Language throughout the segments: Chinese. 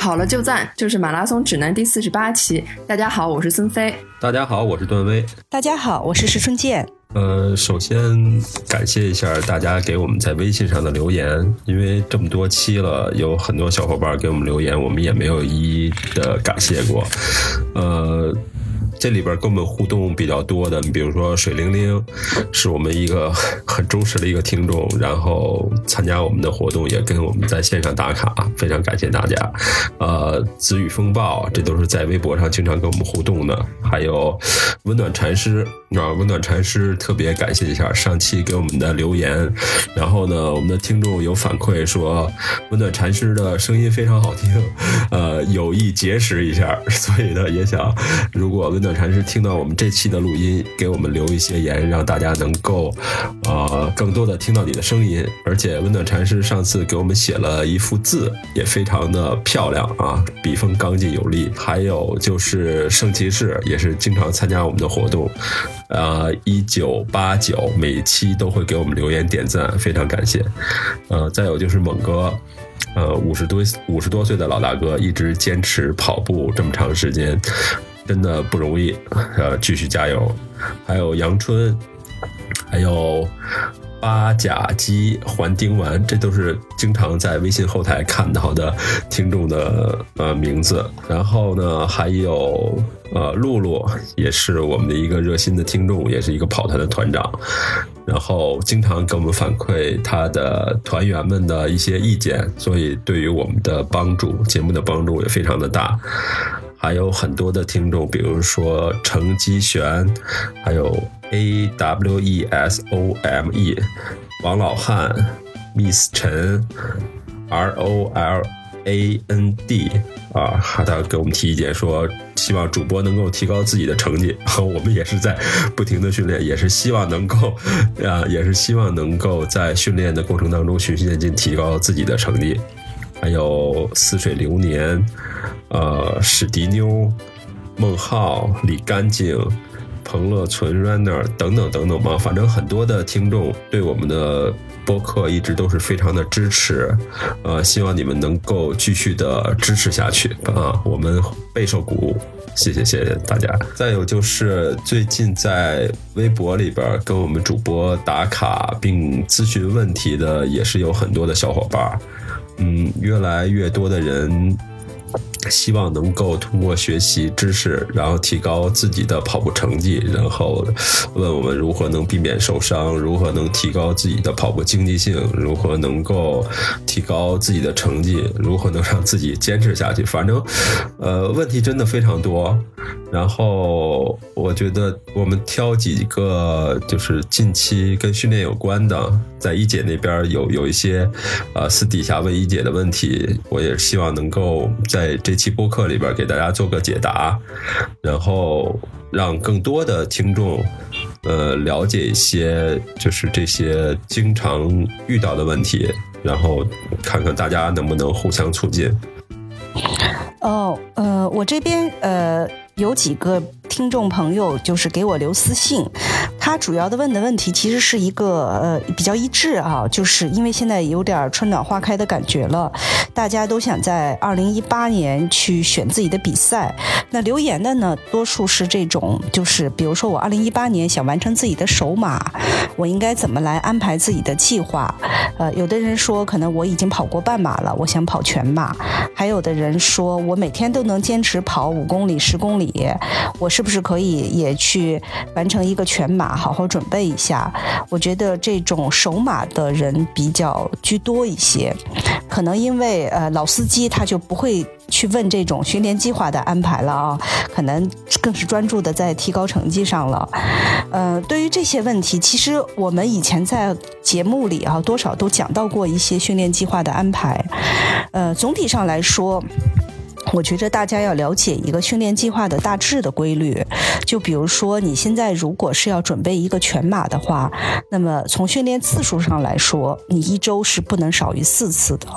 跑了就赞，就是马拉松指南第四十八期。大家好，我是孙飞。大家好，我是段威。大家好，我是石春健。呃，首先感谢一下大家给我们在微信上的留言，因为这么多期了，有很多小伙伴给我们留言，我们也没有一一的感谢过。呃。这里边跟我们互动比较多的，你比如说水灵灵，是我们一个很忠实的一个听众，然后参加我们的活动，也跟我们在线上打卡，非常感谢大家。呃，子雨风暴，这都是在微博上经常跟我们互动的。还有温暖禅师啊，温暖禅师特别感谢一下上期给我们的留言。然后呢，我们的听众有反馈说，温暖禅师的声音非常好听，呃，有意结识一下，所以呢，也想如果温暖。禅师听到我们这期的录音，给我们留一些言，让大家能够，呃，更多的听到你的声音。而且温暖禅师上次给我们写了一幅字，也非常的漂亮啊，笔锋刚劲有力。还有就是圣骑士，也是经常参加我们的活动，呃，一九八九每期都会给我们留言点赞，非常感谢。呃，再有就是猛哥，呃，五十多五十多岁的老大哥，一直坚持跑步这么长时间。真的不容易，呃，继续加油。还有杨春，还有八甲基环丁丸，这都是经常在微信后台看到的听众的呃名字。然后呢，还有呃露露，也是我们的一个热心的听众，也是一个跑团的团长。然后经常给我们反馈他的团员们的一些意见，所以对于我们的帮助，节目的帮助也非常的大。还有很多的听众，比如说程基璇，还有 A W E S O M E，王老汉，Miss 陈，R O L A N D，啊，他给我们提意见说，希望主播能够提高自己的成绩。我们也是在不停的训练，也是希望能够，啊，也是希望能够在训练的过程当中循序渐进，提高自己的成绩。还有似水流年，呃，史迪妞、孟浩、李干净、彭乐存、Runner 等等等等吧，反正很多的听众对我们的播客一直都是非常的支持，呃，希望你们能够继续的支持下去啊，我们备受鼓舞，谢谢谢谢大家。再有就是最近在微博里边跟我们主播打卡并咨询问题的，也是有很多的小伙伴。嗯，越来越多的人。希望能够通过学习知识，然后提高自己的跑步成绩，然后问我们如何能避免受伤，如何能提高自己的跑步经济性，如何能够提高自己的成绩，如何能让自己坚持下去。反正，呃，问题真的非常多。然后，我觉得我们挑几个就是近期跟训练有关的，在一姐那边有有一些呃私底下问一姐的问题，我也希望能够在。这期播客里边给大家做个解答，然后让更多的听众呃了解一些就是这些经常遇到的问题，然后看看大家能不能互相促进。哦，呃，我这边呃有几个。听众朋友就是给我留私信，他主要的问的问题其实是一个呃比较一致啊，就是因为现在有点春暖花开的感觉了，大家都想在二零一八年去选自己的比赛。那留言的呢，多数是这种，就是比如说我二零一八年想完成自己的首马，我应该怎么来安排自己的计划？呃，有的人说可能我已经跑过半马了，我想跑全马；还有的人说我每天都能坚持跑五公里、十公里，我是。是不是可以也去完成一个全马，好好准备一下？我觉得这种首马的人比较居多一些，可能因为呃老司机他就不会去问这种训练计划的安排了啊，可能更是专注的在提高成绩上了。呃，对于这些问题，其实我们以前在节目里啊多少都讲到过一些训练计划的安排。呃，总体上来说。我觉着大家要了解一个训练计划的大致的规律，就比如说你现在如果是要准备一个全马的话，那么从训练次数上来说，你一周是不能少于四次的，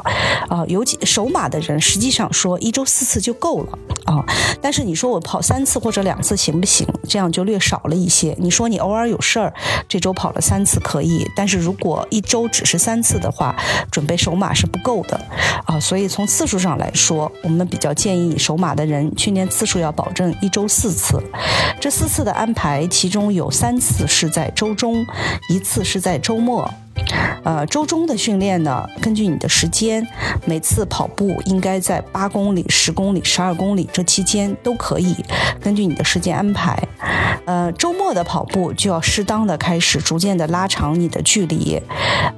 啊，尤其首马的人实际上说一周四次就够了啊。但是你说我跑三次或者两次行不行？这样就略少了一些。你说你偶尔有事儿，这周跑了三次可以，但是如果一周只是三次的话，准备首马是不够的啊。所以从次数上来说，我们比较建议首马的人训练次数要保证一周四次。这四次的安排，其中有三次是在周中，一次是在周末。呃，周中的训练呢，根据你的时间，每次跑步应该在八公里、十公里、十二公里这期间都可以，根据你的时间安排。呃，周末的跑步就要适当的开始，逐渐的拉长你的距离。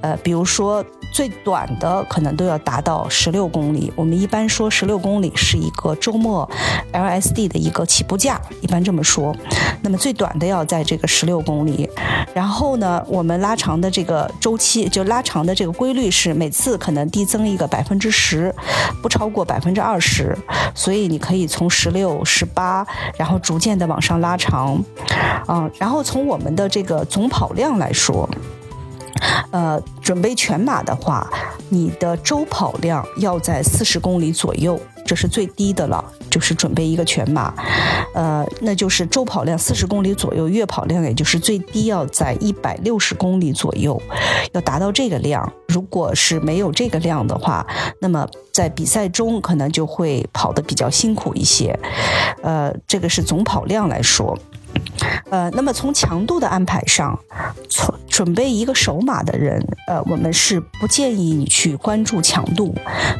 呃，比如说最短的可能都要达到十六公里。我们一般说十六公里是一个周末 LSD 的一个起步价，一般这么说。那么最短的要在这个十六公里。然后呢，我们拉长的这个周期，就拉长的这个规律是每次可能递增一个百分之十，不超过百分之二十。所以你可以从十六、十八，然后逐渐的往上拉长。啊，然后从我们的这个总跑量来说，呃，准备全马的话，你的周跑量要在四十公里左右，这是最低的了。就是准备一个全马，呃，那就是周跑量四十公里左右，月跑量也就是最低要在一百六十公里左右，要达到这个量。如果是没有这个量的话，那么在比赛中可能就会跑得比较辛苦一些。呃，这个是总跑量来说。呃，那么从强度的安排上，从准备一个手马的人，呃，我们是不建议你去关注强度。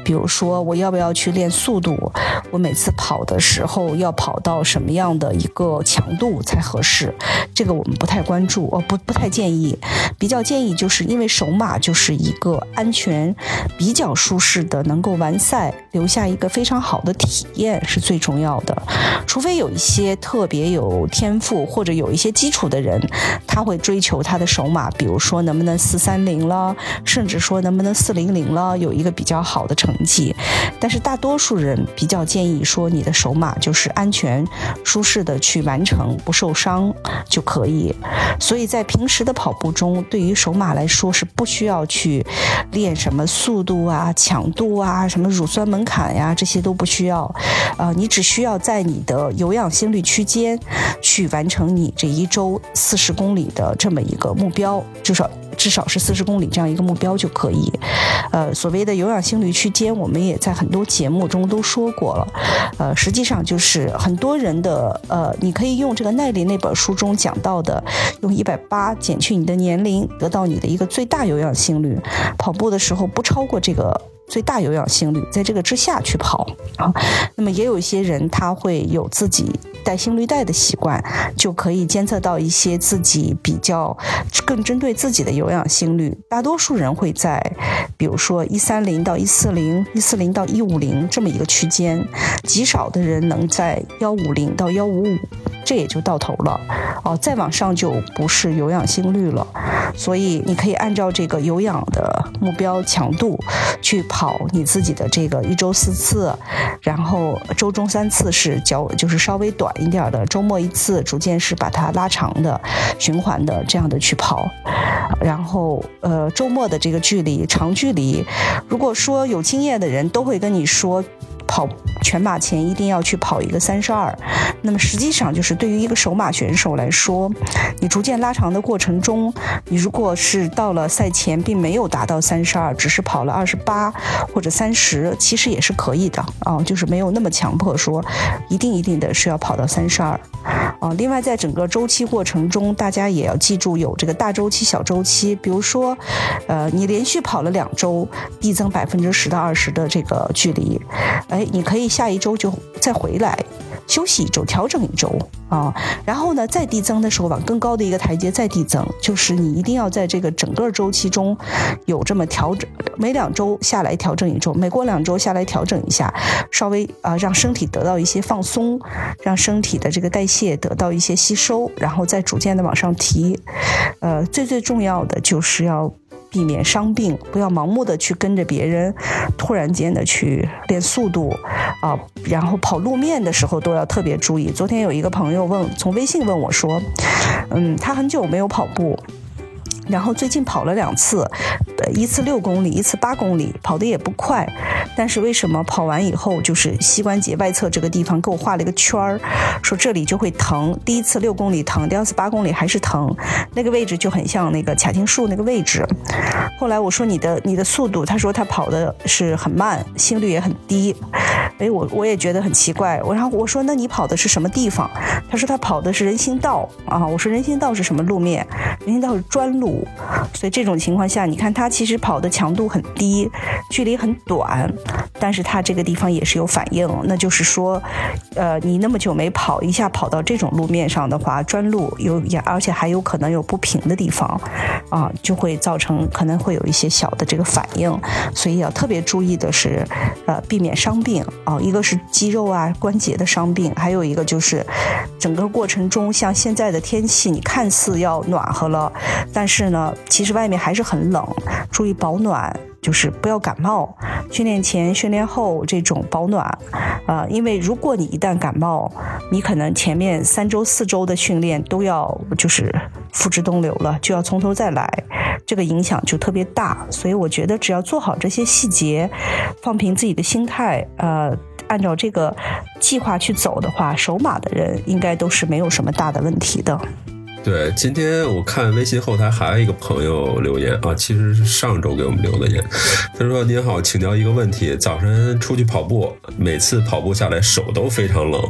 比如说，我要不要去练速度？我每次跑的时候要跑到什么样的一个强度才合适？这个我们不太关注，哦，不不太建议。比较建议就是因为手马就是一个安全、比较舒适的，能够完赛，留下一个非常好的体验是最重要的。除非有一些特别有天赋。或者有一些基础的人，他会追求他的首马，比如说能不能四三零了，甚至说能不能四零零了，有一个比较好的成绩。但是大多数人比较建议说，你的首马就是安全、舒适的去完成，不受伤就可以。所以在平时的跑步中，对于首马来说是不需要去练什么速度啊、强度啊、什么乳酸门槛呀，这些都不需要。呃，你只需要在你的有氧心率区间去完。成你这一周四十公里的这么一个目标，至少至少是四十公里这样一个目标就可以。呃，所谓的有氧心率区间，我们也在很多节目中都说过了。呃，实际上就是很多人的呃，你可以用这个耐力那本书中讲到的，用一百八减去你的年龄，得到你的一个最大有氧心率。跑步的时候不超过这个。最大有氧心率，在这个之下去跑啊。那么也有一些人，他会有自己带心率带的习惯，就可以监测到一些自己比较更针对自己的有氧心率。大多数人会在，比如说一三零到一四零、一四零到一五零这么一个区间，极少的人能在幺五零到幺五五。这也就到头了，哦，再往上就不是有氧心率了，所以你可以按照这个有氧的目标强度去跑你自己的这个一周四次，然后周中三次是较就是稍微短一点的，周末一次，逐渐是把它拉长的循环的这样的去跑，然后呃周末的这个距离长距离，如果说有经验的人都会跟你说。跑全马前一定要去跑一个三十二，那么实际上就是对于一个首马选手来说，你逐渐拉长的过程中，你如果是到了赛前并没有达到三十二，只是跑了二十八或者三十，其实也是可以的啊，就是没有那么强迫说一定一定的是要跑到三十二啊。另外，在整个周期过程中，大家也要记住有这个大周期、小周期，比如说，呃，你连续跑了两周，递增百分之十到二十的这个距离。哎，你可以下一周就再回来休息一周，调整一周啊。然后呢，再递增的时候，往更高的一个台阶再递增，就是你一定要在这个整个周期中有这么调整，每两周下来调整一周，每过两周下来调整一下，稍微啊让身体得到一些放松，让身体的这个代谢得到一些吸收，然后再逐渐的往上提。呃，最最重要的就是要。避免伤病，不要盲目的去跟着别人，突然间的去练速度啊，然后跑路面的时候都要特别注意。昨天有一个朋友问，从微信问我说，嗯，他很久没有跑步。然后最近跑了两次，一次六公里，一次八公里，跑的也不快，但是为什么跑完以后就是膝关节外侧这个地方给我画了一个圈儿，说这里就会疼。第一次六公里疼，第二次八公里还是疼，那个位置就很像那个髂胫束那个位置。后来我说你的你的速度，他说他跑的是很慢，心率也很低。哎，我我也觉得很奇怪。我然后我说那你跑的是什么地方？他说他跑的是人行道啊。我说人行道是什么路面？人行道是砖路。所以这种情况下，你看他其实跑的强度很低，距离很短，但是它这个地方也是有反应，那就是说，呃，你那么久没跑，一下跑到这种路面上的话，砖路有也而且还有可能有不平的地方，啊，就会造成可能会有一些小的这个反应，所以要特别注意的是，呃，避免伤病啊，一个是肌肉啊关节的伤病，还有一个就是整个过程中，像现在的天气，你看似要暖和了，但。是呢，其实外面还是很冷，注意保暖，就是不要感冒。训练前、训练后这种保暖，啊，因为如果你一旦感冒，你可能前面三周、四周的训练都要就是付之东流了，就要从头再来，这个影响就特别大。所以我觉得只要做好这些细节，放平自己的心态，呃，按照这个计划去走的话，守马的人应该都是没有什么大的问题的。对，今天我看微信后台还有一个朋友留言啊，其实是上周给我们留的言。他说：“您好，请教一个问题，早晨出去跑步，每次跑步下来手都非常冷，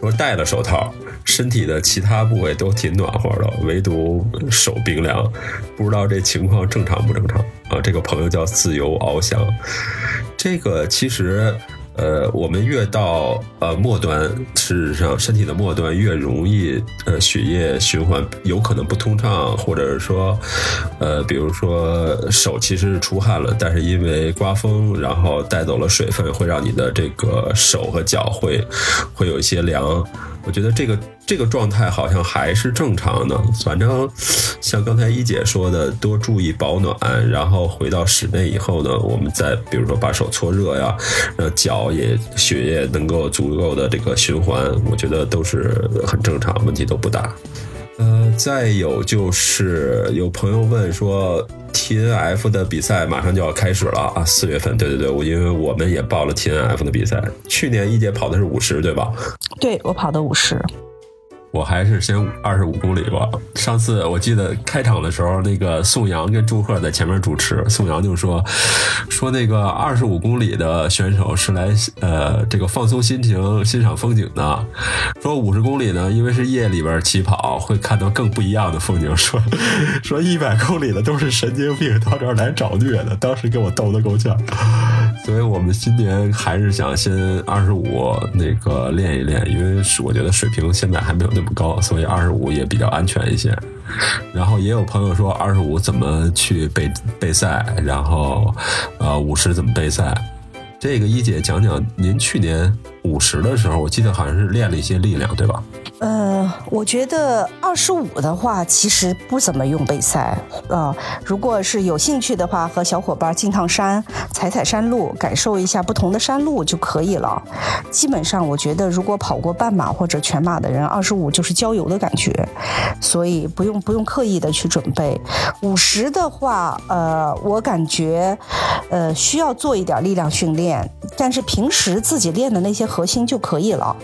说戴了手套，身体的其他部位都挺暖和的，唯独手冰凉，不知道这情况正常不正常啊？”这个朋友叫自由翱翔，这个其实。呃，我们越到呃末端，事实上身体的末端越容易呃血液循环有可能不通畅，或者是说，呃，比如说手其实是出汗了，但是因为刮风，然后带走了水分，会让你的这个手和脚会会有一些凉。我觉得这个这个状态好像还是正常的，反正像刚才一姐说的，多注意保暖，然后回到室内以后呢，我们再比如说把手搓热呀，让脚也血液能够足够的这个循环，我觉得都是很正常，问题都不大。呃，再有就是有朋友问说，T N F 的比赛马上就要开始了啊，四月份，对对对，我因为我们也报了 T N F 的比赛，去年一姐跑的是五十，对吧？对，我跑的五十。我还是先二十五公里吧。上次我记得开场的时候，那个宋阳跟祝贺在前面主持，宋阳就说说那个二十五公里的选手是来呃这个放松心情、欣赏风景的。说五十公里呢，因为是夜里边起跑，会看到更不一样的风景。说说一百公里的都是神经病到这儿来找虐的，当时给我逗得够呛。所以我们今年还是想先二十五那个练一练，因为我觉得水平现在还没有那。么高，所以二十五也比较安全一些。然后也有朋友说二十五怎么去备备赛，然后呃五十怎么备赛。这个一姐讲讲，您去年五十的时候，我记得好像是练了一些力量，对吧？呃，我觉得二十五的话，其实不怎么用备赛啊。如果是有兴趣的话，和小伙伴进趟山，踩踩山路，感受一下不同的山路就可以了。基本上，我觉得如果跑过半马或者全马的人，二十五就是郊游的感觉，所以不用不用刻意的去准备。五十的话，呃，我感觉，呃，需要做一点力量训练，但是平时自己练的那些核心就可以了，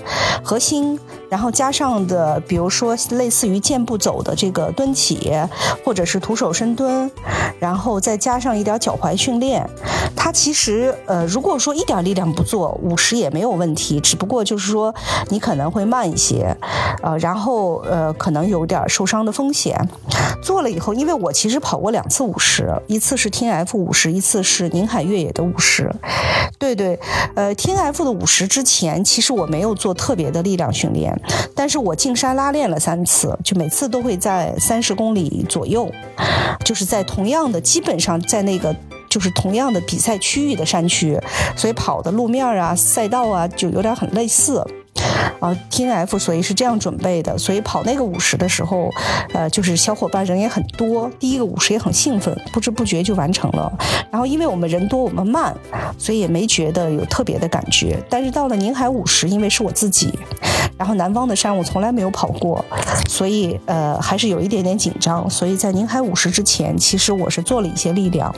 核心。然后加上的，比如说类似于健步走的这个蹲起，或者是徒手深蹲，然后再加上一点脚踝训练，它其实呃，如果说一点力量不做，五十也没有问题，只不过就是说你可能会慢一些，呃，然后呃，可能有点受伤的风险。做了以后，因为我其实跑过两次五十，一次是 T F 五十，一次是宁海越野的五十。对对，呃，T F 的五十之前，其实我没有做特别的力量训练。但是我进山拉练了三次，就每次都会在三十公里左右，就是在同样的，基本上在那个就是同样的比赛区域的山区，所以跑的路面啊、赛道啊就有点很类似。啊，T N F，所以是这样准备的。所以跑那个五十的时候，呃，就是小伙伴人也很多，第一个五十也很兴奋，不知不觉就完成了。然后因为我们人多，我们慢，所以也没觉得有特别的感觉。但是到了宁海五十，因为是我自己，然后南方的山我从来没有跑过，所以呃还是有一点点紧张。所以在宁海五十之前，其实我是做了一些力量，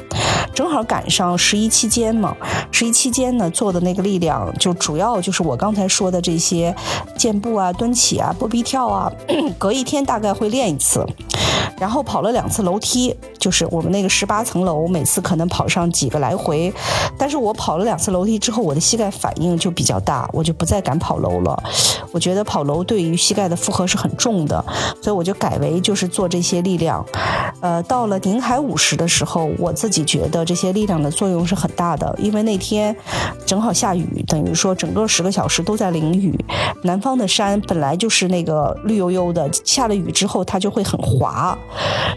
正好赶上十一期间嘛。十一期间呢，做的那个力量就主要就是我刚才说的这些些健步啊、蹲起啊、波比跳啊，隔一天大概会练一次。然后跑了两次楼梯，就是我们那个十八层楼，每次可能跑上几个来回。但是我跑了两次楼梯之后，我的膝盖反应就比较大，我就不再敢跑楼了。我觉得跑楼对于膝盖的负荷是很重的，所以我就改为就是做这些力量。呃，到了宁海五十的时候，我自己觉得这些力量的作用是很大的，因为那天正好下雨，等于说整个十个小时都在淋雨。南方的山本来就是那个绿油油的，下了雨之后它就会很滑。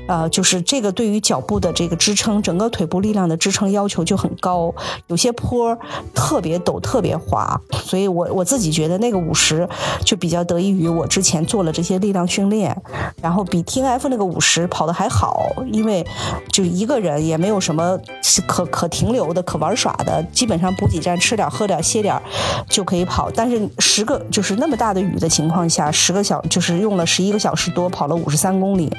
呃，就是这个对于脚步的这个支撑，整个腿部力量的支撑要求就很高，有些坡特别陡、特别滑，所以我我自己觉得那个五十就比较得益于我之前做了这些力量训练，然后比 T F 那个五十跑的还好，因为就一个人也没有什么可可停留的、可玩耍的，基本上补给站吃点、喝点、歇点就可以跑。但是十个就是那么大的雨的情况下，十个小就是用了十一个小时多，跑了五十三公里。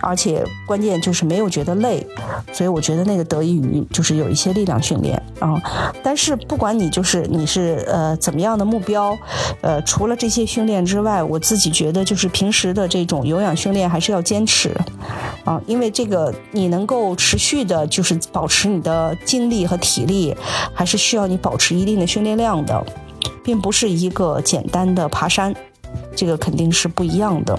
而且关键就是没有觉得累，所以我觉得那个得益于就是有一些力量训练啊。但是不管你就是你是呃怎么样的目标，呃除了这些训练之外，我自己觉得就是平时的这种有氧训练还是要坚持啊，因为这个你能够持续的就是保持你的精力和体力，还是需要你保持一定的训练量的，并不是一个简单的爬山，这个肯定是不一样的。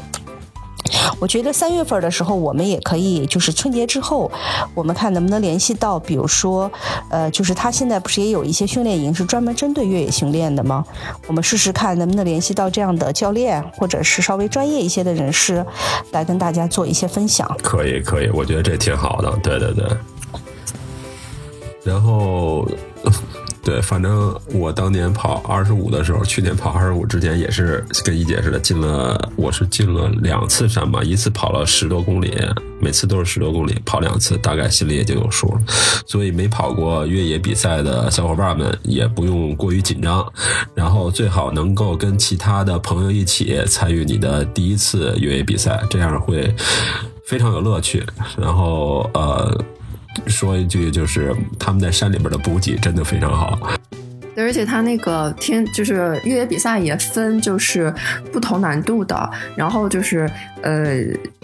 我觉得三月份的时候，我们也可以，就是春节之后，我们看能不能联系到，比如说，呃，就是他现在不是也有一些训练营是专门针对越野训练的吗？我们试试看能不能联系到这样的教练，或者是稍微专业一些的人士，来跟大家做一些分享。可以，可以，我觉得这挺好的。对对对。然后。对，反正我当年跑二十五的时候，去年跑二十五之前也是跟一姐似的，进了我是进了两次山吧，一次跑了十多公里，每次都是十多公里，跑两次，大概心里也就有数了。所以没跑过越野比赛的小伙伴们也不用过于紧张，然后最好能够跟其他的朋友一起参与你的第一次越野比赛，这样会非常有乐趣。然后呃。说一句，就是他们在山里边的补给真的非常好。对，而且他那个天就是越野比赛也分就是不同难度的，然后就是呃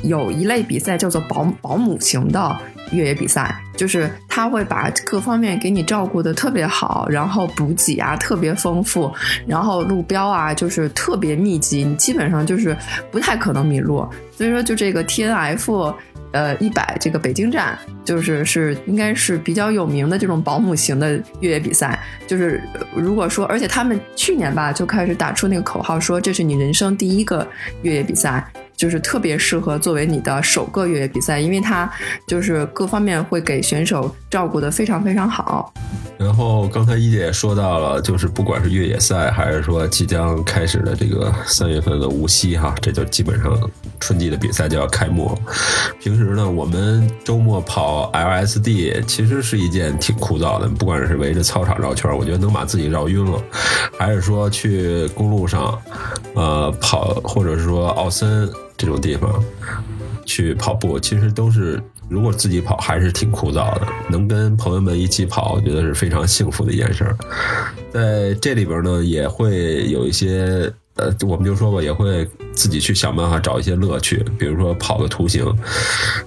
有一类比赛叫做保保姆型的越野比赛，就是他会把各方面给你照顾的特别好，然后补给啊特别丰富，然后路标啊就是特别密集，你基本上就是不太可能迷路。所以说，就这个 T N F。呃，一百这个北京站就是是应该是比较有名的这种保姆型的越野比赛，就是如果说，而且他们去年吧就开始打出那个口号，说这是你人生第一个越野比赛。就是特别适合作为你的首个越野比赛，因为它就是各方面会给选手照顾的非常非常好。然后刚才一姐也说到了，就是不管是越野赛，还是说即将开始的这个三月份的无锡哈，这就基本上春季的比赛就要开幕。平时呢，我们周末跑 LSD 其实是一件挺枯燥的，不管是围着操场绕圈，我觉得能把自己绕晕了，还是说去公路上，呃，跑，或者是说奥森。这种地方去跑步，其实都是如果自己跑还是挺枯燥的。能跟朋友们一起跑，我觉得是非常幸福的一件事儿。在这里边呢，也会有一些呃，我们就说吧，也会自己去想办法找一些乐趣，比如说跑个图形。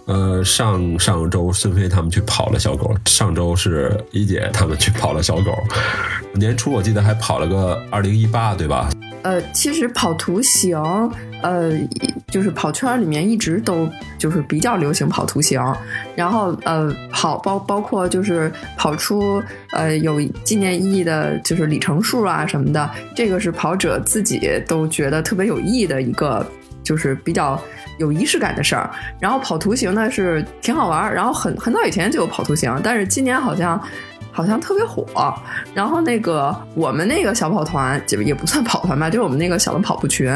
呃，上上周孙飞他们去跑了小狗，上周是一姐他们去跑了小狗。年初我记得还跑了个二零一八，对吧？呃，其实跑图形，呃，就是跑圈里面一直都就是比较流行跑图形，然后呃，跑包包括就是跑出呃有纪念意义的，就是里程数啊什么的，这个是跑者自己都觉得特别有意义的一个，就是比较有仪式感的事儿。然后跑图形呢是挺好玩儿，然后很很早以前就有跑图形，但是今年好像。好像特别火。然后那个我们那个小跑团，就也不算跑团吧，就是我们那个小的跑步群，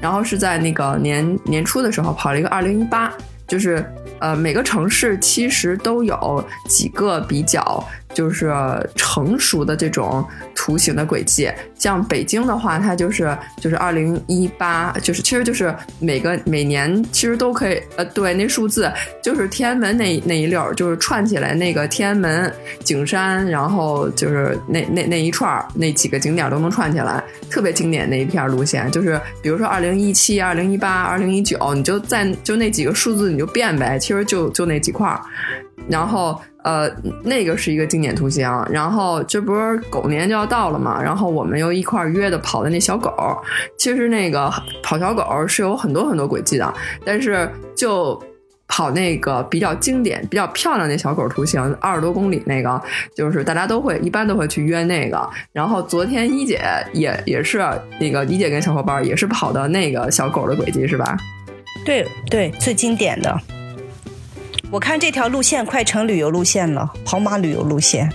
然后是在那个年年初的时候跑了一个二零一八，就是呃每个城市其实都有几个比较。就是成熟的这种图形的轨迹，像北京的话，它就是就是二零一八，就是其实就是每个每年其实都可以，呃，对，那数字就是天安门那那一溜儿，就是串起来那个天安门、景山，然后就是那那那一串儿那几个景点都能串起来，特别经典那一片路线。就是比如说二零一七、二零一八、二零一九，你就在就那几个数字你就变呗，其实就就那几块儿。然后，呃，那个是一个经典图形。然后这不是狗年就要到了嘛？然后我们又一块约的跑的那小狗。其实那个跑小狗是有很多很多轨迹的，但是就跑那个比较经典、比较漂亮那小狗图形，二十多公里那个，就是大家都会一般都会去约那个。然后昨天一姐也也是那个一姐跟小伙伴也是跑的那个小狗的轨迹，是吧？对对，最经典的。我看这条路线快成旅游路线了，跑马旅游路线。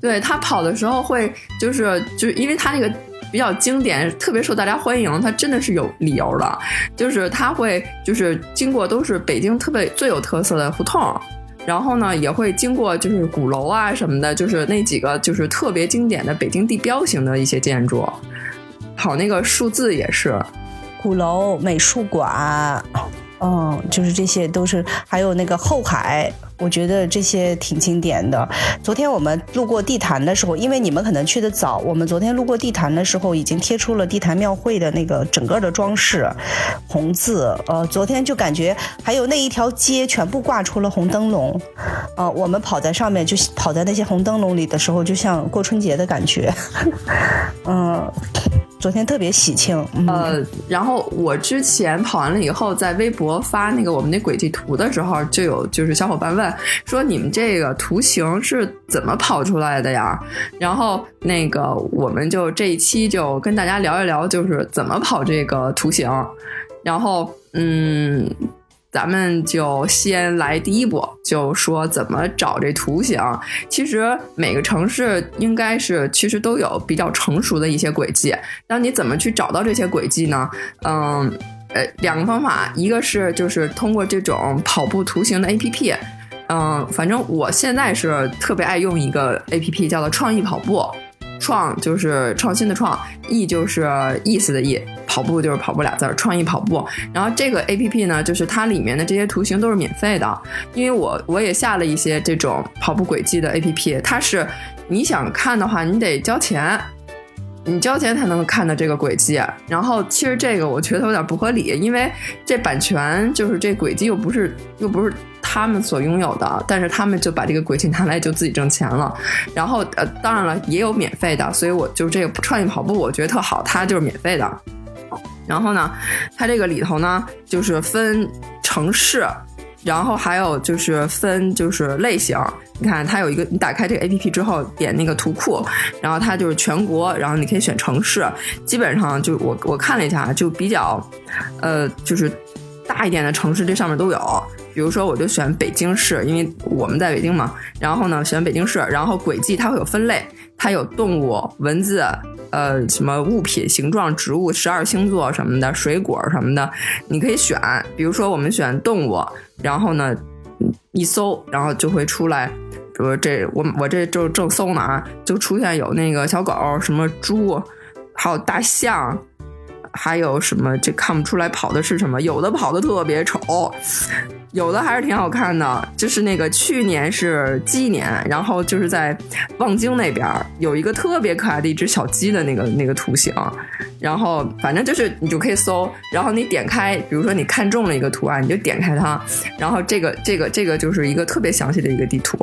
对他跑的时候会就是就是因为他那个比较经典，特别受大家欢迎，他真的是有理由的。就是他会就是经过都是北京特别最有特色的胡同，然后呢也会经过就是鼓楼啊什么的，就是那几个就是特别经典的北京地标型的一些建筑。跑那个数字也是鼓楼、美术馆。嗯，就是这些都是，还有那个后海，我觉得这些挺经典的。昨天我们路过地坛的时候，因为你们可能去的早，我们昨天路过地坛的时候，已经贴出了地坛庙会的那个整个的装饰，红字。呃，昨天就感觉还有那一条街全部挂出了红灯笼，呃，我们跑在上面，就跑在那些红灯笼里的时候，就像过春节的感觉。嗯。昨天特别喜庆，呃，然后我之前跑完了以后，在微博发那个我们那轨迹图的时候，就有就是小伙伴问说：“你们这个图形是怎么跑出来的呀？”然后那个我们就这一期就跟大家聊一聊，就是怎么跑这个图形。然后，嗯。咱们就先来第一步，就说怎么找这图形。其实每个城市应该是其实都有比较成熟的一些轨迹。那你怎么去找到这些轨迹呢？嗯，呃，两个方法，一个是就是通过这种跑步图形的 APP。嗯，反正我现在是特别爱用一个 APP，叫做创意跑步。创就是创新的创，意就是意思的意，跑步就是跑步俩字儿，创意跑步。然后这个 A P P 呢，就是它里面的这些图形都是免费的，因为我我也下了一些这种跑步轨迹的 A P P，它是你想看的话，你得交钱，你交钱才能看到这个轨迹。然后其实这个我觉得有点不合理，因为这版权就是这轨迹又不是又不是。他们所拥有的，但是他们就把这个轨迹拿来就自己挣钱了。然后呃，当然了，也有免费的，所以我就这个创意跑步，我觉得特好，它就是免费的。然后呢，它这个里头呢，就是分城市，然后还有就是分就是类型。你看，它有一个，你打开这个 A P P 之后，点那个图库，然后它就是全国，然后你可以选城市。基本上就我我看了一下，就比较呃，就是大一点的城市，这上面都有。比如说，我就选北京市，因为我们在北京嘛。然后呢，选北京市，然后轨迹它会有分类，它有动物、文字，呃，什么物品、形状、植物、十二星座什么的，水果什么的，你可以选。比如说，我们选动物，然后呢，一搜，然后就会出来，比如这我我这就正搜呢啊，就出现有那个小狗，什么猪，还有大象。还有什么？这看不出来跑的是什么？有的跑的特别丑，有的还是挺好看的。就是那个去年是鸡年，然后就是在望京那边有一个特别可爱的一只小鸡的那个那个图形。然后反正就是你就可以搜，然后你点开，比如说你看中了一个图案，你就点开它，然后这个这个这个就是一个特别详细的一个地图，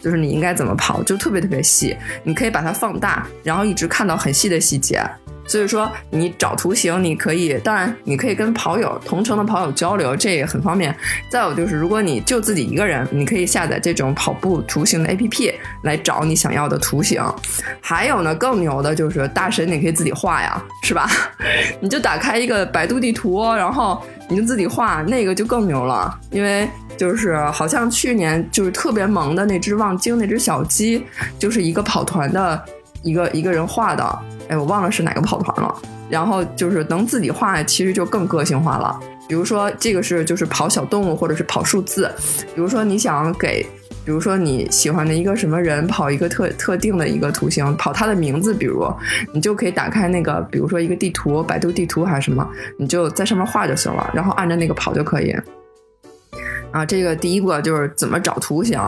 就是你应该怎么跑，就特别特别细。你可以把它放大，然后一直看到很细的细节。所以说，你找图形，你可以，当然你可以跟跑友同城的跑友交流，这也很方便。再有就是，如果你就自己一个人，你可以下载这种跑步图形的 APP 来找你想要的图形。还有呢，更牛的就是大神，你可以自己画呀，是吧？你就打开一个百度地图，然后你就自己画，那个就更牛了，因为就是好像去年就是特别萌的那只望京那只小鸡，就是一个跑团的一个一个人画的，哎，我忘了是哪个跑团了。然后就是能自己画，其实就更个性化了。比如说这个是就是跑小动物或者是跑数字，比如说你想给，比如说你喜欢的一个什么人跑一个特特定的一个图形，跑他的名字，比如你就可以打开那个，比如说一个地图，百度地图还是什么，你就在上面画就行了，然后按照那个跑就可以。啊，这个第一个就是怎么找图形，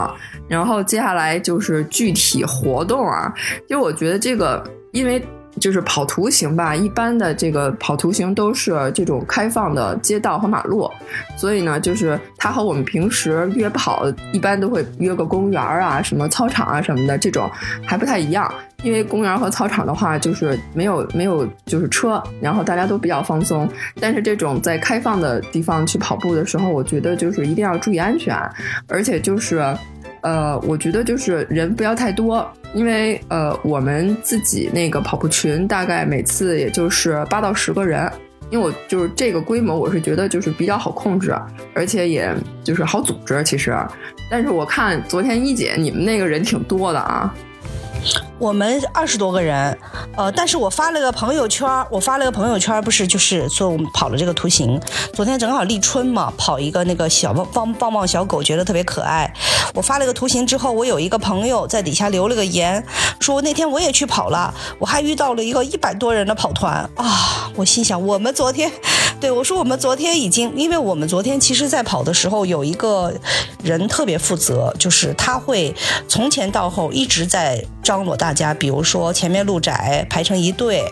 然后接下来就是具体活动啊，就我觉得这个因为。就是跑图形吧，一般的这个跑图形都是这种开放的街道和马路，所以呢，就是它和我们平时约跑一般都会约个公园啊、什么操场啊什么的，这种还不太一样。因为公园和操场的话，就是没有没有就是车，然后大家都比较放松。但是这种在开放的地方去跑步的时候，我觉得就是一定要注意安全，而且就是。呃，我觉得就是人不要太多，因为呃，我们自己那个跑步群大概每次也就是八到十个人，因为我就是这个规模，我是觉得就是比较好控制，而且也就是好组织。其实，但是我看昨天一姐你们那个人挺多的啊。我们二十多个人，呃，但是我发了个朋友圈，我发了个朋友圈，不是就是说我们跑了这个图形。昨天正好立春嘛，跑一个那个小棒棒棒棒小狗，觉得特别可爱。我发了个图形之后，我有一个朋友在底下留了个言，说那天我也去跑了，我还遇到了一个一百多人的跑团啊。我心想，我们昨天，对我说我们昨天已经，因为我们昨天其实在跑的时候，有一个人特别负责，就是他会从前到后一直在张罗大。家比如说前面路窄排成一队，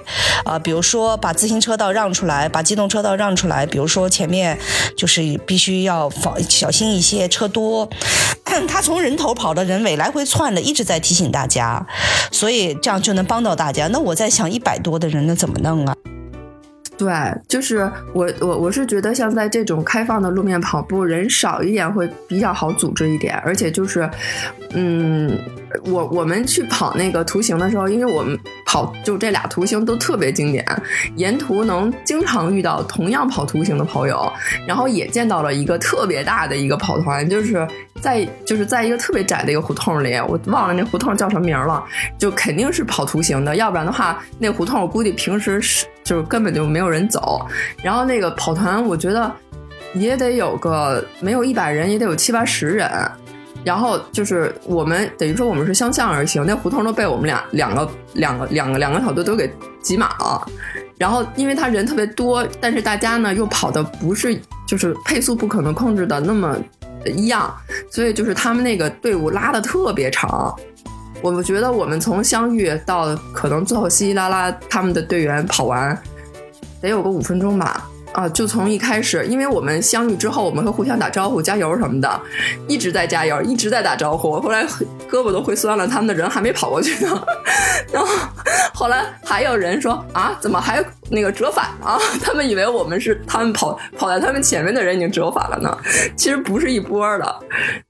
啊，比如说把自行车道让出来，把机动车道让出来，比如说前面就是必须要防小心一些车多，他从人头跑到人尾来回窜的，一直在提醒大家，所以这样就能帮到大家。那我在想一百多的人那怎么弄啊？对，就是我我我是觉得像在这种开放的路面跑步，人少一点会比较好组织一点，而且就是，嗯。我我们去跑那个图形的时候，因为我们跑就这俩图形都特别经典，沿途能经常遇到同样跑图形的跑友，然后也见到了一个特别大的一个跑团，就是在就是在一个特别窄的一个胡同里，我忘了那胡同叫什么名了，就肯定是跑图形的，要不然的话那胡同我估计平时是就是根本就没有人走，然后那个跑团我觉得也得有个没有一百人也得有七八十人。然后就是我们等于说我们是相向而行，那胡同都被我们俩两个两个两个两个小队都给挤满了。然后因为他人特别多，但是大家呢又跑的不是就是配速不可能控制的那么一样，所以就是他们那个队伍拉的特别长。我觉得我们从相遇到可能最后稀稀拉拉他们的队员跑完，得有个五分钟吧。啊，就从一开始，因为我们相遇之后，我们会互相打招呼、加油什么的，一直在加油，一直在打招呼。后来胳膊都会酸了，他们的人还没跑过去呢。然后后来还有人说啊，怎么还那个折返啊？他们以为我们是他们跑跑在他们前面的人已经折返了呢。其实不是一波的，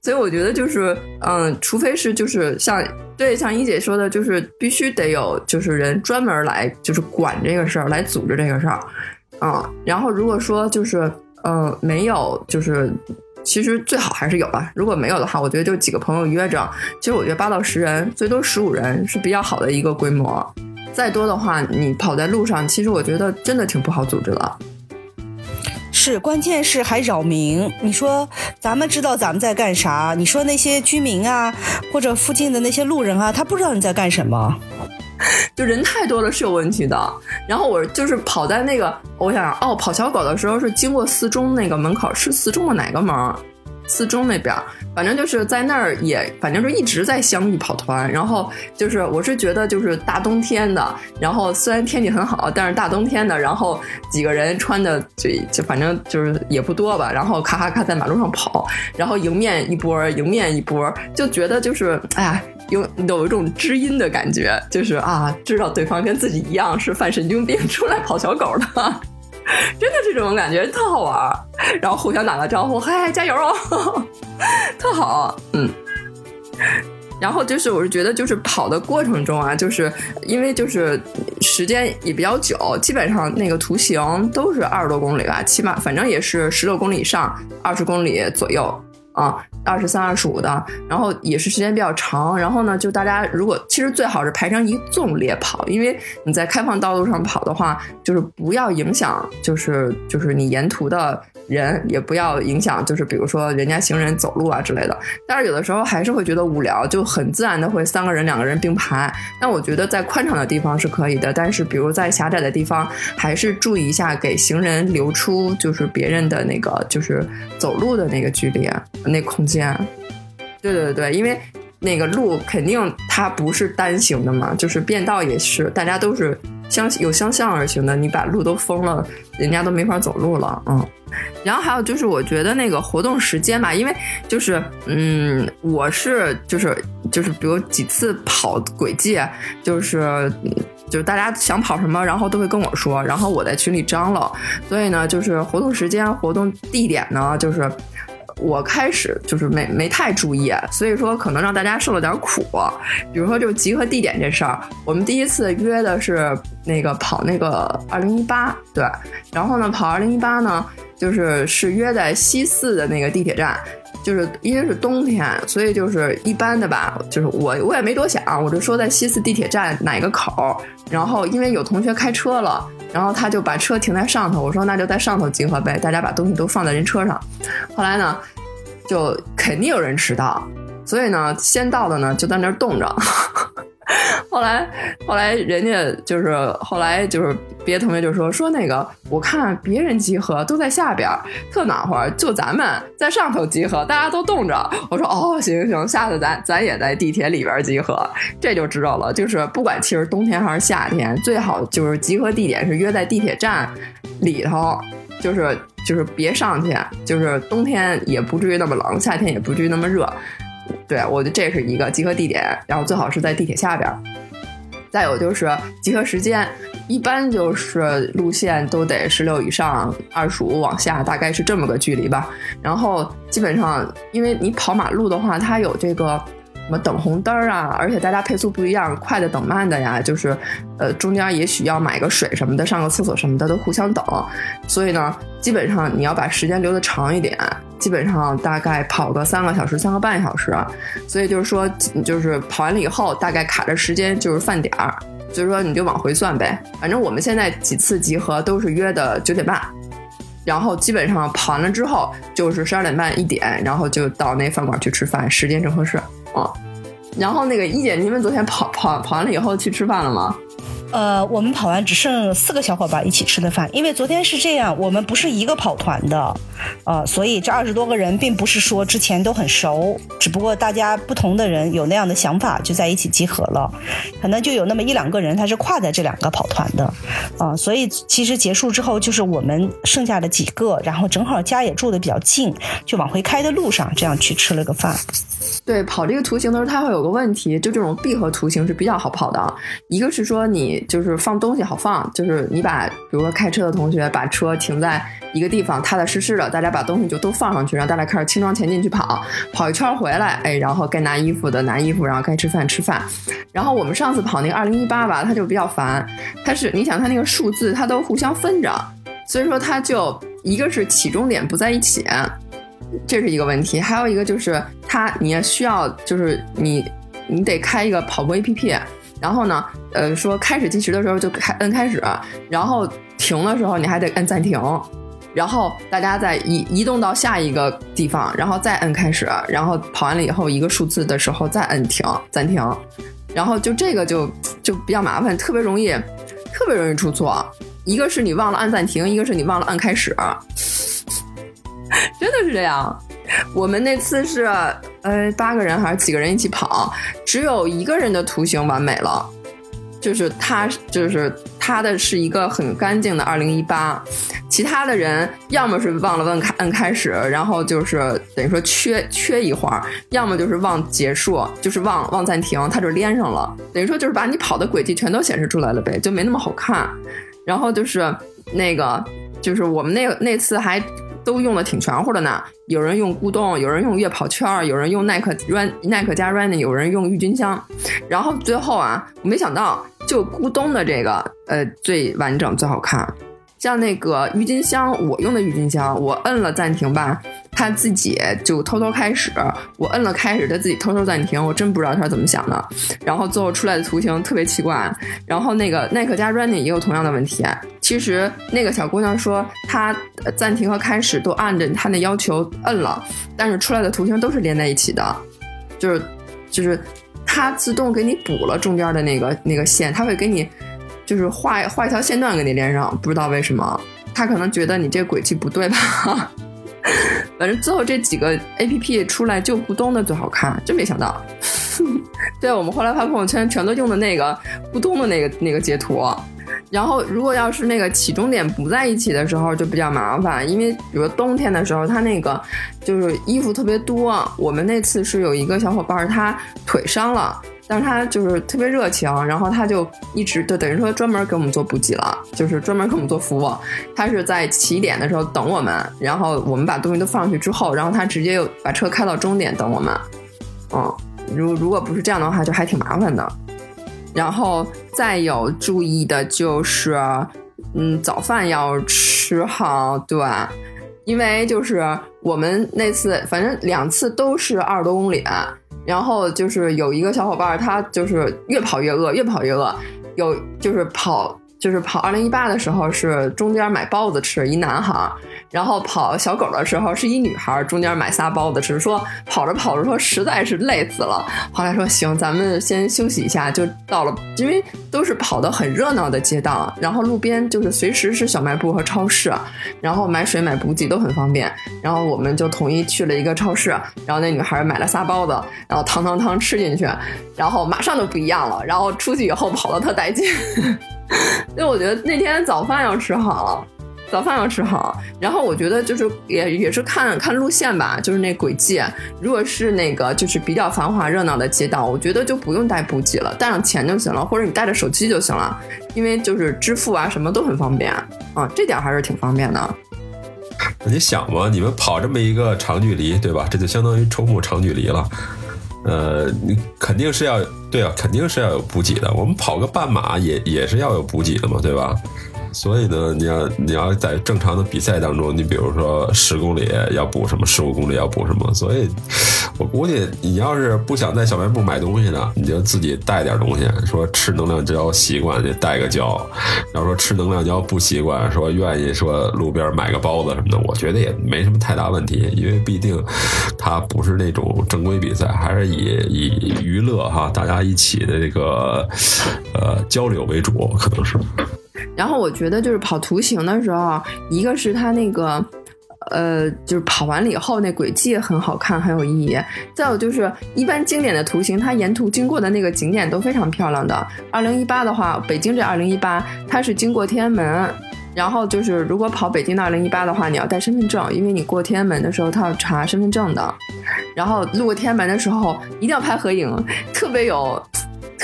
所以我觉得就是，嗯，除非是就是像对像一姐说的，就是必须得有就是人专门来就是管这个事儿，来组织这个事儿。嗯，然后如果说就是，呃，没有，就是其实最好还是有吧。如果没有的话，我觉得就几个朋友约着。其实我觉得八到十人，最多十五人是比较好的一个规模。再多的话，你跑在路上，其实我觉得真的挺不好组织的。是，关键是还扰民。你说咱们知道咱们在干啥？你说那些居民啊，或者附近的那些路人啊，他不知道你在干什么。就人太多了是有问题的。然后我就是跑在那个，我想，哦，跑小狗的时候是经过四中那个门口，是四中的哪个门？四中那边，反正就是在那儿也，反正就一直在相遇跑团。然后就是我是觉得就是大冬天的，然后虽然天气很好，但是大冬天的，然后几个人穿的就就反正就是也不多吧，然后咔咔咔在马路上跑，然后迎面一波，迎面一波，就觉得就是哎呀。有有一种知音的感觉，就是啊，知道对方跟自己一样是犯神经病出来跑小狗的，真的这种感觉特好玩。然后互相打个招呼，嗨，加油哦，特好，嗯。然后就是，我是觉得，就是跑的过程中啊，就是因为就是时间也比较久，基本上那个图形都是二十多公里吧，起码反正也是十六公里以上，二十公里左右。啊，二十三、二十五的，然后也是时间比较长。然后呢，就大家如果其实最好是排成一纵列跑，因为你在开放道路上跑的话，就是不要影响，就是就是你沿途的人，也不要影响，就是比如说人家行人走路啊之类的。但是有的时候还是会觉得无聊，就很自然的会三个人、两个人并排。那我觉得在宽敞的地方是可以的，但是比如在狭窄的地方，还是注意一下给行人留出就是别人的那个就是走路的那个距离。那空间，对对对因为那个路肯定它不是单行的嘛，就是变道也是，大家都是相有相向而行的。你把路都封了，人家都没法走路了，嗯。然后还有就是，我觉得那个活动时间吧，因为就是嗯，我是就是就是，比如几次跑轨迹，就是就是大家想跑什么，然后都会跟我说，然后我在群里张罗，所以呢，就是活动时间、活动地点呢，就是。我开始就是没没太注意，所以说可能让大家受了点苦。比如说，就集合地点这事儿，我们第一次约的是那个跑那个二零一八，对。然后呢，跑二零一八呢，就是是约在西四的那个地铁站，就是因为是冬天，所以就是一般的吧，就是我我也没多想，我就说在西四地铁站哪个口。然后因为有同学开车了。然后他就把车停在上头，我说那就在上头集合呗，大家把东西都放在人车上。后来呢，就肯定有人迟到，所以呢，先到的呢就在那儿冻着。后来，后来人家就是后来就是别的同学就说说那个，我看别人集合都在下边儿，特暖和，就咱们在上头集合，大家都冻着。我说哦，行行，下次咱咱也在地铁里边集合，这就知道了。就是不管其实冬天还是夏天，最好就是集合地点是约在地铁站里头，就是就是别上去，就是冬天也不至于那么冷，夏天也不至于那么热。对，我觉得这是一个集合地点，然后最好是在地铁下边。再有就是集合时间，一般就是路线都得十六以上，二十五往下，大概是这么个距离吧。然后基本上，因为你跑马路的话，它有这个。什么等红灯啊，而且大家配速不一样，快的等慢的呀，就是呃中间也许要买个水什么的，上个厕所什么的都互相等，所以呢，基本上你要把时间留的长一点，基本上大概跑个三个小时、三个半小时，所以就是说，就是跑完了以后，大概卡着时间就是饭点儿，所以说你就往回算呗。反正我们现在几次集合都是约的九点半，然后基本上跑完了之后就是十二点半一点，然后就到那饭馆去吃饭，时间正合适。嗯，然后那个一姐，你们昨天跑跑跑完了以后去吃饭了吗？呃，我们跑完只剩四个小伙伴一起吃的饭，因为昨天是这样，我们不是一个跑团的，呃，所以这二十多个人并不是说之前都很熟，只不过大家不同的人有那样的想法，就在一起集合了，可能就有那么一两个人他是跨在这两个跑团的，啊，所以其实结束之后就是我们剩下的几个，然后正好家也住的比较近，就往回开的路上这样去吃了个饭。对，跑这个图形的时候它会有个问题，就这种闭合图形是比较好跑的，一个是说你。就是放东西好放，就是你把，比如说开车的同学把车停在一个地方，踏踏实实的，大家把东西就都放上去，然后大家开始轻装前进去跑，跑一圈回来，哎，然后该拿衣服的拿衣服，然后该吃饭吃饭。然后我们上次跑那个二零一八吧，它就比较烦，它是你想它那个数字它都互相分着，所以说它就一个是起终点不在一起，这是一个问题，还有一个就是它你要需要就是你你得开一个跑步 A P P。然后呢，呃，说开始计时的时候就开摁开始，然后停的时候你还得摁暂停，然后大家再移移动到下一个地方，然后再摁开始，然后跑完了以后一个数字的时候再摁停暂停，然后就这个就就比较麻烦，特别容易特别容易出错，一个是你忘了按暂停，一个是你忘了按开始，真的是这样。我们那次是，呃，八个人还是几个人一起跑，只有一个人的图形完美了，就是他，就是他的是一个很干净的二零一八，其他的人要么是忘了摁开摁开始，然后就是等于说缺缺一环，要么就是忘结束，就是忘忘暂停，他就连上了，等于说就是把你跑的轨迹全都显示出来了呗，就没那么好看。然后就是那个，就是我们那那次还。都用的挺全乎的呢，有人用咕咚，有人用月跑圈，有人用耐克 run 耐克加 run，有人用郁金香，然后最后啊，我没想到就咕咚的这个呃最完整最好看，像那个郁金香，我用的郁金香，我摁了暂停吧，他自己就偷偷开始，我摁了开始，他自己偷偷暂停，我真不知道他怎么想的。然后最后出来的图形特别奇怪。然后那个耐克加 Running 也有同样的问题。其实那个小姑娘说她暂停和开始都按着她那要求摁了，但是出来的图形都是连在一起的，就是就是它自动给你补了中间的那个那个线，它会给你就是画画一条线段给你连上，不知道为什么，他可能觉得你这轨迹不对吧。反正最后这几个 A P P 出来，就咕咚的最好看，真没想到。对，我们后来发朋友圈，全都用的那个咕咚的那个那个截图。然后，如果要是那个起终点不在一起的时候，就比较麻烦，因为比如冬天的时候，他那个就是衣服特别多。我们那次是有一个小伙伴，他腿伤了。但是他就是特别热情，然后他就一直就等于说专门给我们做补给了，就是专门给我们做服务。他是在起点的时候等我们，然后我们把东西都放上去之后，然后他直接又把车开到终点等我们。嗯，如如果不是这样的话，就还挺麻烦的。然后再有注意的就是，嗯，早饭要吃好，对，因为就是我们那次反正两次都是二十多公里。然后就是有一个小伙伴，他就是越跑越饿，越跑越饿，有就是跑。就是跑二零一八的时候是中间买包子吃一男孩，然后跑小狗的时候是一女孩，中间买仨包子吃。说跑着跑着说实在是累死了，后来说行，咱们先休息一下，就到了，因为都是跑的很热闹的街道，然后路边就是随时是小卖部和超市，然后买水买补给都很方便。然后我们就统一去了一个超市，然后那女孩买了仨包子，然后汤汤汤吃进去，然后马上就不一样了，然后出去以后跑的特带劲。因为我觉得那天早饭要吃好，早饭要吃好。然后我觉得就是也也是看看路线吧，就是那轨迹。如果是那个就是比较繁华热闹的街道，我觉得就不用带补给了，带上钱就行了，或者你带着手机就行了，因为就是支付啊什么都很方便啊，这点还是挺方便的。你想嘛，你们跑这么一个长距离，对吧？这就相当于冲破长距离了。呃，你肯定是要对啊，肯定是要有补给的。我们跑个半马也也是要有补给的嘛，对吧？所以呢，你要你要在正常的比赛当中，你比如说十公里要补什么，十五公里要补什么。所以，我估计你要是不想在小卖部买东西呢，你就自己带点东西。说吃能量胶习惯就带个胶；要说吃能量胶不习惯，说愿意说路边买个包子什么的，我觉得也没什么太大问题。因为毕竟它不是那种正规比赛，还是以以娱乐哈，大家一起的这个呃交流为主，可能是。然后我觉得就是跑图形的时候，一个是它那个，呃，就是跑完了以后那轨迹很好看，很有意义。再有就是一般经典的图形，它沿途经过的那个景点都非常漂亮的。二零一八的话，北京这二零一八，它是经过天安门，然后就是如果跑北京的二零一八的话，你要带身份证，因为你过天安门的时候，他要查身份证的。然后路过天安门的时候，一定要拍合影，特别有。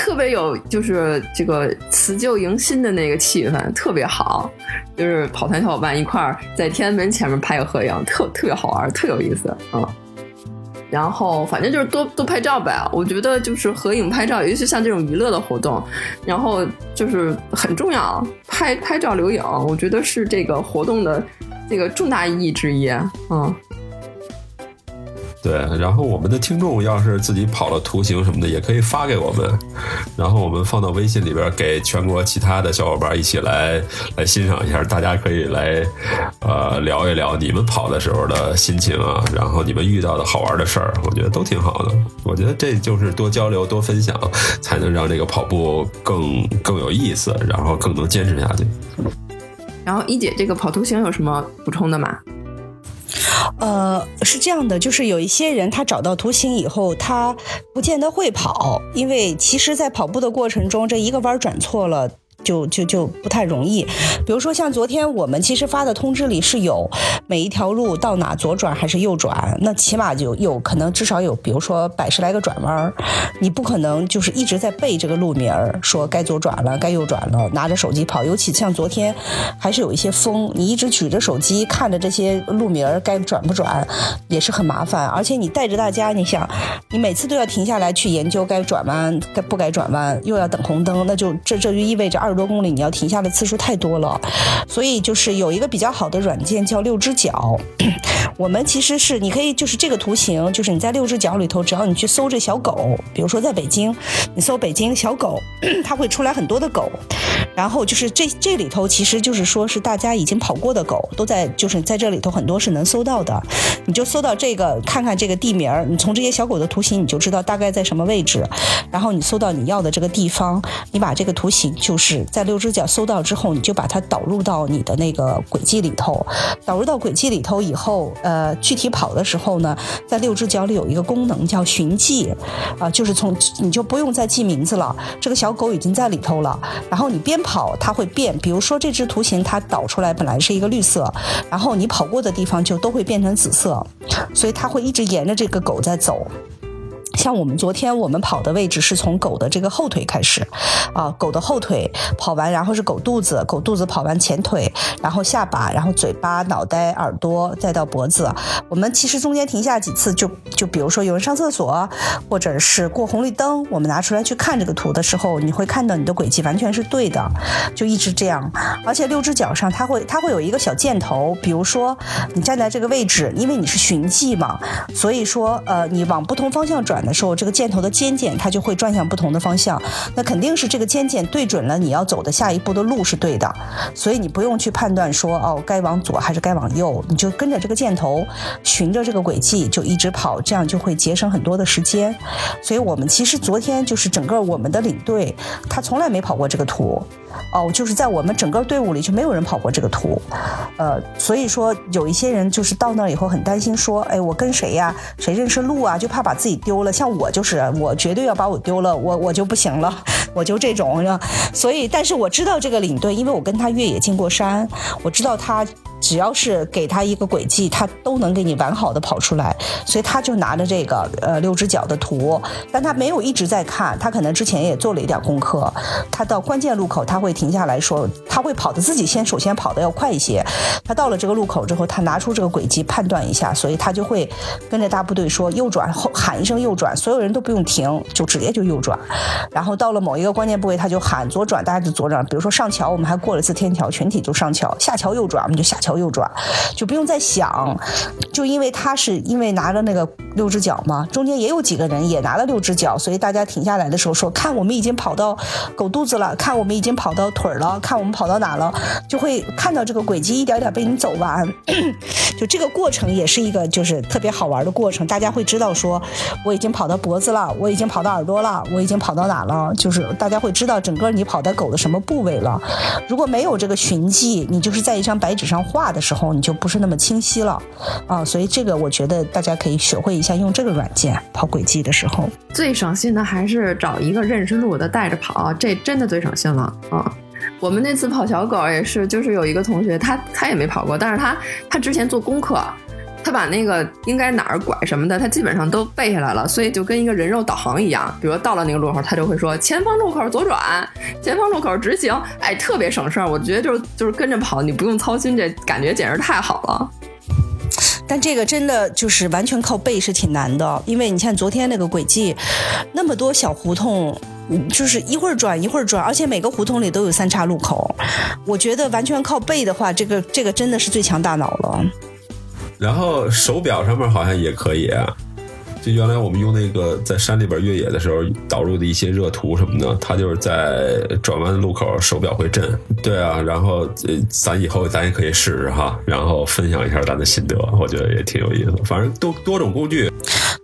特别有就是这个辞旧迎新的那个气氛，特别好。就是跑团小伙伴一块儿在天安门前面拍个合影，特特别好玩，特有意思嗯。然后反正就是多多拍照呗。我觉得就是合影拍照，尤其像这种娱乐的活动，然后就是很重要，拍拍照留影，我觉得是这个活动的这个重大意义之一。嗯。对，然后我们的听众要是自己跑了图形什么的，也可以发给我们，然后我们放到微信里边，给全国其他的小伙伴一起来来欣赏一下。大家可以来呃聊一聊你们跑的时候的心情啊，然后你们遇到的好玩的事儿，我觉得都挺好的。我觉得这就是多交流、多分享，才能让这个跑步更更有意思，然后更能坚持下去。然后一姐，这个跑图形有什么补充的吗？呃，是这样的，就是有一些人他找到图形以后，他不见得会跑，因为其实，在跑步的过程中，这一个弯转错了。就就就不太容易，比如说像昨天我们其实发的通知里是有每一条路到哪左转还是右转，那起码就有可能至少有，比如说百十来个转弯，你不可能就是一直在背这个路名儿，说该左转了，该右转了，拿着手机跑，尤其像昨天还是有一些风，你一直举着手机看着这些路名儿该转不转，也是很麻烦，而且你带着大家，你想你每次都要停下来去研究该转弯该不该转弯，又要等红灯，那就这这就意味着二。十多公里，你要停下的次数太多了。所以就是有一个比较好的软件叫六只脚。我们其实是你可以就是这个图形，就是你在六只脚里头，只要你去搜这小狗，比如说在北京，你搜北京小狗，它会出来很多的狗。然后就是这这里头其实就是说是大家已经跑过的狗都在，就是在这里头很多是能搜到的。你就搜到这个，看看这个地名，你从这些小狗的图形你就知道大概在什么位置。然后你搜到你要的这个地方，你把这个图形就是在六只脚搜到之后，你就把它导入到你的那个轨迹里头。导入到轨迹里头以后，呃，具体跑的时候呢，在六只脚里有一个功能叫寻迹，啊，就是从你就不用再记名字了，这个小狗已经在里头了。然后你边跑它会变，比如说这只图形它导出来本来是一个绿色，然后你跑过的地方就都会变成紫色，所以它会一直沿着这个狗在走。像我们昨天我们跑的位置是从狗的这个后腿开始，啊，狗的后腿跑完，然后是狗肚子，狗肚子跑完前腿，然后下巴，然后嘴巴、脑袋、耳朵，再到脖子。我们其实中间停下几次，就就比如说有人上厕所，或者是过红绿灯，我们拿出来去看这个图的时候，你会看到你的轨迹完全是对的，就一直这样。而且六只脚上它会它会有一个小箭头，比如说你站在这个位置，因为你是寻迹嘛，所以说呃你往不同方向转。的时候，这个箭头的尖尖它就会转向不同的方向，那肯定是这个尖尖对准了你要走的下一步的路是对的，所以你不用去判断说哦该往左还是该往右，你就跟着这个箭头，循着这个轨迹就一直跑，这样就会节省很多的时间。所以我们其实昨天就是整个我们的领队，他从来没跑过这个图。哦，就是在我们整个队伍里就没有人跑过这个图，呃，所以说有一些人就是到那以后很担心，说，哎，我跟谁呀？谁认识路啊？就怕把自己丢了。像我就是，我绝对要把我丢了，我我就不行了，我就这种。所以，但是我知道这个领队，因为我跟他越野进过山，我知道他。只要是给他一个轨迹，他都能给你完好的跑出来。所以他就拿着这个呃六只脚的图，但他没有一直在看，他可能之前也做了一点功课。他到关键路口他会停下来说，他会跑的自己先首先跑的要快一些。他到了这个路口之后，他拿出这个轨迹判断一下，所以他就会跟着大部队说右转，后喊一声右转，所有人都不用停，就直接就右转。然后到了某一个关键部位，他就喊左转，大家就左转。比如说上桥，我们还过了次天桥，全体就上桥；下桥右转，我们就下桥。右转，就不用再想，就因为他是因为拿着那个六只脚嘛，中间也有几个人也拿了六只脚，所以大家停下来的时候说：“看，我们已经跑到狗肚子了，看我们已经跑到腿了，看我们跑到哪了。”就会看到这个轨迹一点点被你走完，就这个过程也是一个就是特别好玩的过程。大家会知道说，我已经跑到脖子了，我已经跑到耳朵了，我已经跑到哪了，就是大家会知道整个你跑到狗的什么部位了。如果没有这个寻迹，你就是在一张白纸上画。的时候你就不是那么清晰了啊，所以这个我觉得大家可以学会一下用这个软件跑轨迹的时候，最省心的还是找一个认识路的带着跑，这真的最省心了啊。我们那次跑小狗也是，就是有一个同学他他也没跑过，但是他他之前做功课。他把那个应该哪儿拐什么的，他基本上都背下来了，所以就跟一个人肉导航一样。比如到了那个路口，他就会说前方路口左转，前方路口直行，哎，特别省事儿。我觉得就是就是跟着跑，你不用操心，这感觉简直太好了。但这个真的就是完全靠背是挺难的，因为你看昨天那个轨迹，那么多小胡同，就是一会儿转一会儿转，而且每个胡同里都有三岔路口。我觉得完全靠背的话，这个这个真的是最强大脑了。然后手表上面好像也可以，就原来我们用那个在山里边越野的时候导入的一些热图什么的，它就是在转弯路口手表会震。对啊，然后咱以后咱也可以试试哈，然后分享一下咱的心得，我觉得也挺有意思。反正多多种工具。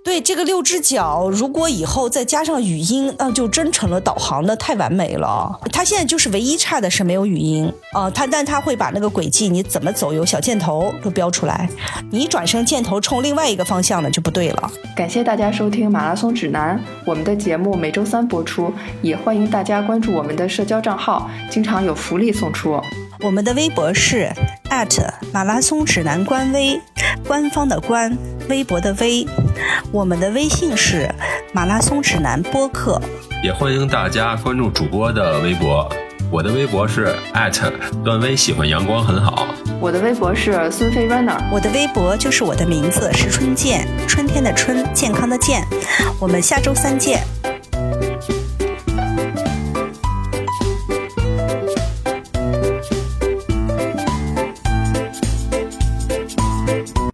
对这个六只脚，如果以后再加上语音，那就真成了导航，的太完美了。它现在就是唯一差的是没有语音啊，它但它会把那个轨迹你怎么走有小箭头都标出来，你转身箭头冲另外一个方向呢就不对了。感谢大家收听马拉松指南，我们的节目每周三播出，也欢迎大家关注我们的社交账号，经常有福利送出。我们的微博是马拉松指南官微，官方的官，微博的微。我们的微信是马拉松指南播客，也欢迎大家关注主播的微博。我的微博是段威，喜欢阳光很好。我的微博是孙飞 runner，我的微博就是我的名字是春健，春天的春，健康的健。我们下周三见。